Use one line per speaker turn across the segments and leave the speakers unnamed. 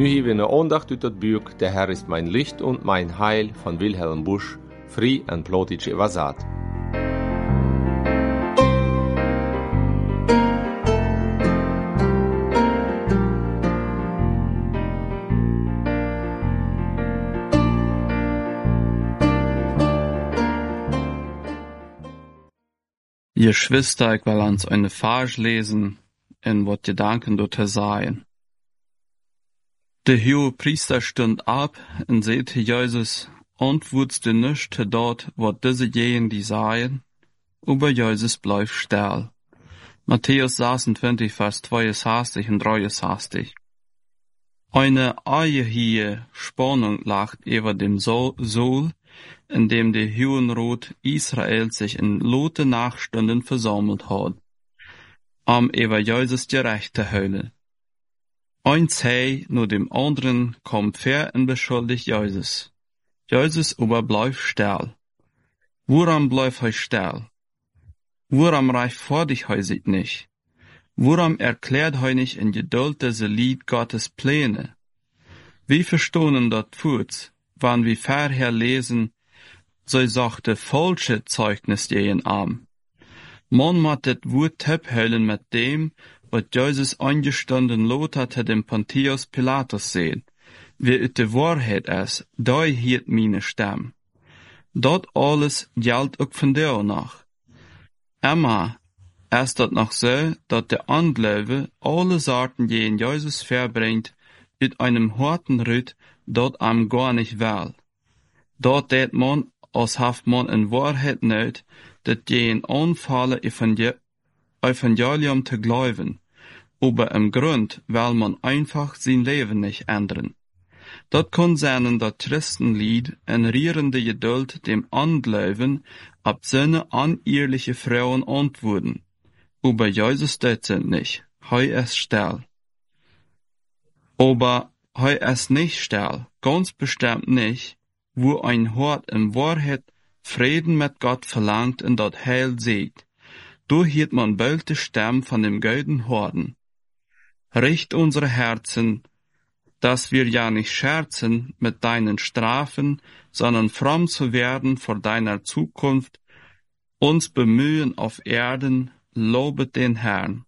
Nu hier wir eine Andacht ut dat Buch Der Herr ist mein Licht und mein Heil von Wilhelm Busch, fri en plotisch evasat.
Ihr Schwester, ich will uns eine Farge lesen, in wat Gedanken dort seien. Der hohe Priester stund ab und sehte Jesus, und wusste nicht dort, wat diese jenen die seien, aber Jesus bleib still. Matthäus 26, Vers 62 und 63. Eine eierhie Spannung lag über dem Sohl, in dem der Höhenrot Israel sich in lote Nachstunden versammelt hat, um über Jesus gerecht zu heulen. Ein Zei nur dem anderen kommt fair und beschuldigt Jesus. Jesus aber bleibt still. Woran bleibt er still? Woran reicht vor dich heusig nicht? Woran erklärt heu nicht in Geduld diese Lied Gottes Pläne? Wie verstohnen dort Furz, wann wir vorher lesen, so sagte falsche Zeugnis gegen arm. Man mattet wut tephellen mit dem, was Jesus eingestanden lot hatte dem Pontius Pilatus sehen. Wie ut de Wahrheit es, da hielt meine Stamm. Dort alles galt auch von der nach. Emma, es dat noch so, dat der Anglaube alle Sorten gegen Jesus verbringt, mit einem harten Ritt dort am gar nicht wel. Dort det man als haft man in Wahrheit nicht, dat jen anfallen Evangelium zu glauben, aber im Grund will man einfach sein Leben nicht ändern. Dat kann sein, dat Christenlied en rierende Geduld dem Anglauben ab seine anehrliche Frauen antworten. Aber Jesus das sind nicht, hei es still. Aber hei es nicht still, ganz bestimmt nicht, wo ein Hort in Wahrheit Frieden mit Gott verlangt und dort Heil sieht. Du hielt man die Stamm von dem golden Horden. Richt unsere Herzen, dass wir ja nicht scherzen mit deinen Strafen, sondern fromm zu werden vor deiner Zukunft, uns bemühen auf Erden, lobet den Herrn.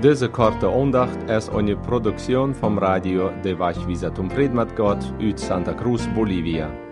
Diese korte Andacht ist eine Produktion vom Radio de Vachvisatum Friedmat Gott ut Santa Cruz, Bolivia.